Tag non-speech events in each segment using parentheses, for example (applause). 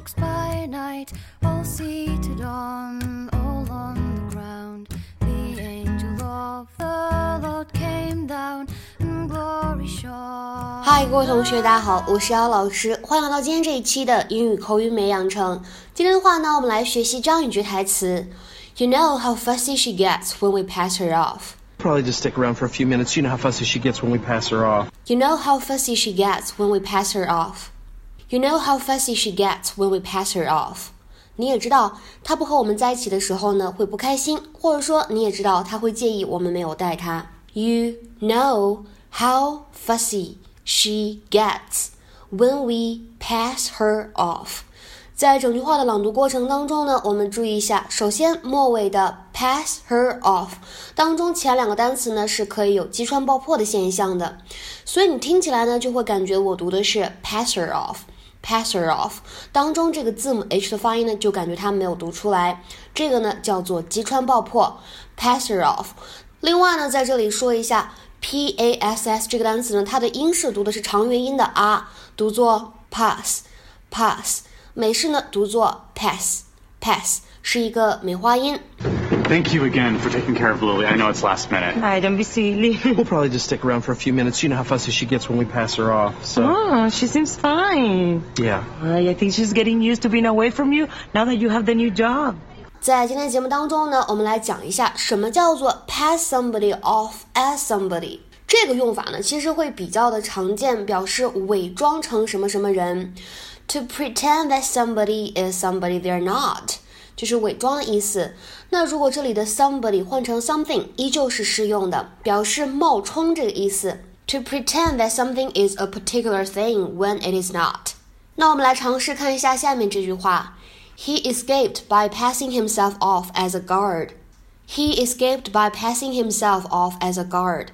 walks by night, all seated on, all on the ground. The angel of the Lord came down, and glory shone. 嗨，各位同学，大家好，我是姚老师，欢迎来到今天这一期的英语口语美养成。今天的话呢，我们来学习这样一句台词：You know how fussy she gets when we pass her off. Probably just stick around for a few minutes. You know how fussy she gets when we pass her off. You know how fussy she gets when we pass her off. You know how fussy she gets when we pass her off. 你也知道，她不和我们在一起的时候呢，会不开心，或者说你也知道她会介意我们没有带她。You know how fussy she gets when we pass her off. 在整句话的朗读过程当中呢，我们注意一下，首先末尾的 pass her off 当中前两个单词呢是可以有击穿爆破的现象的，所以你听起来呢就会感觉我读的是 pass her off。Passer off 当中这个字母 h 的发音呢，就感觉它没有读出来，这个呢叫做击穿爆破 Passer off。另外呢，在这里说一下 p a s s 这个单词呢，它的英式读的是长元音的 r，读作 pass pass。美式呢读作 pass pass，是一个梅花音。Thank you again for taking care of Lily. I know it's last minute. Hi, don't be silly. (laughs) We'll probably just stick around for a few minutes. You know how fussy she gets when we pass her off. So, oh, she seems fine. yeah. I I think she's getting used to being away from you now that you have the new job. 在今天节目当中呢，我们来讲一下什么叫做 pass somebody off as somebody。这个用法呢，其实会比较的常见，表示伪装成什么什么人。To pretend that somebody is somebody they're not， 就是伪装的意思。那如果这里的 somebody 换成 something，依旧是适用的，表示冒充这个意思。To pretend that something is a particular thing when it is not。那我们来尝试看一下下面这句话。He escaped by passing himself off as a guard. He escaped by passing himself off as a guard.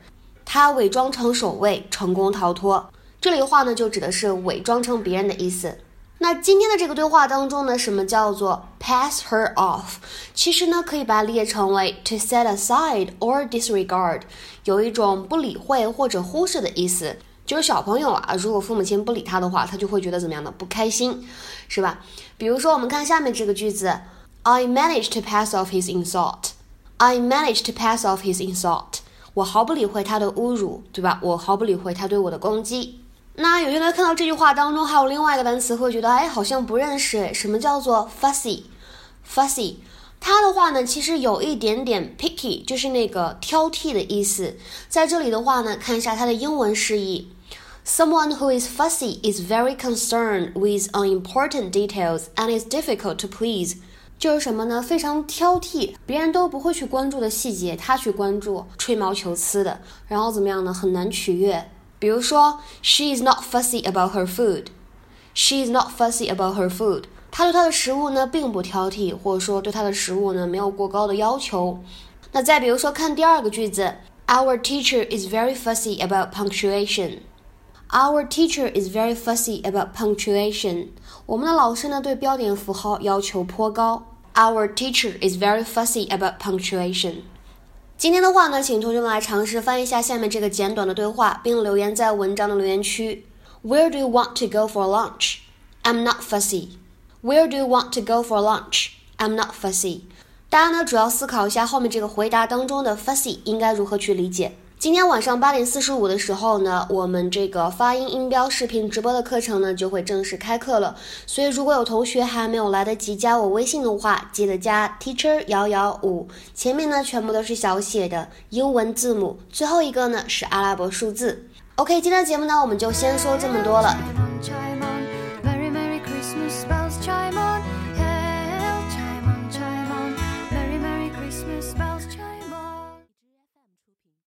他伪装成守卫，成功逃脱。这里的话呢，就指的是伪装成别人的意思。那今天的这个对话当中呢，什么叫做 pass her off？其实呢，可以把它列成为 to set aside or disregard，有一种不理会或者忽视的意思。就是小朋友啊，如果父母亲不理他的话，他就会觉得怎么样的不开心，是吧？比如说，我们看下面这个句子：I managed to pass off his insult. I managed to pass off his insult. 我毫不理会他的侮辱，对吧？我毫不理会他对我的攻击。那有些人看到这句话当中还有另外一个单词，会觉得哎，好像不认识。什么叫做 fussy？fussy，它的话呢，其实有一点点 picky，就是那个挑剔的意思。在这里的话呢，看一下它的英文释义。Someone who is fussy is very concerned with unimportant details and is difficult to please。就是什么呢？非常挑剔，别人都不会去关注的细节，他去关注，吹毛求疵的，然后怎么样呢？很难取悦。比如说，She is not fussy about her food. She is not fussy about her food. 她对她的食物呢并不挑剔，或者说对她的食物呢没有过高的要求。那再比如说，看第二个句子，Our teacher is very fussy about punctuation. Our teacher is very fussy about punctuation. 我们的老师呢对标点符号要求颇高。Our teacher is very fussy about punctuation. 今天的话呢，请同学们来尝试翻译一下下面这个简短的对话，并留言在文章的留言区。Where do you want to go for lunch? I'm not fussy. Where do you want to go for lunch? I'm not fussy. 大家呢主要思考一下后面这个回答当中的 fussy 应该如何去理解。今天晚上八点四十五的时候呢，我们这个发音音标视频直播的课程呢就会正式开课了。所以如果有同学还没有来得及加我微信的话，记得加 teacher 幺幺五，前面呢全部都是小写的英文字母，最后一个呢是阿拉伯数字。OK，今天的节目呢我们就先说这么多了。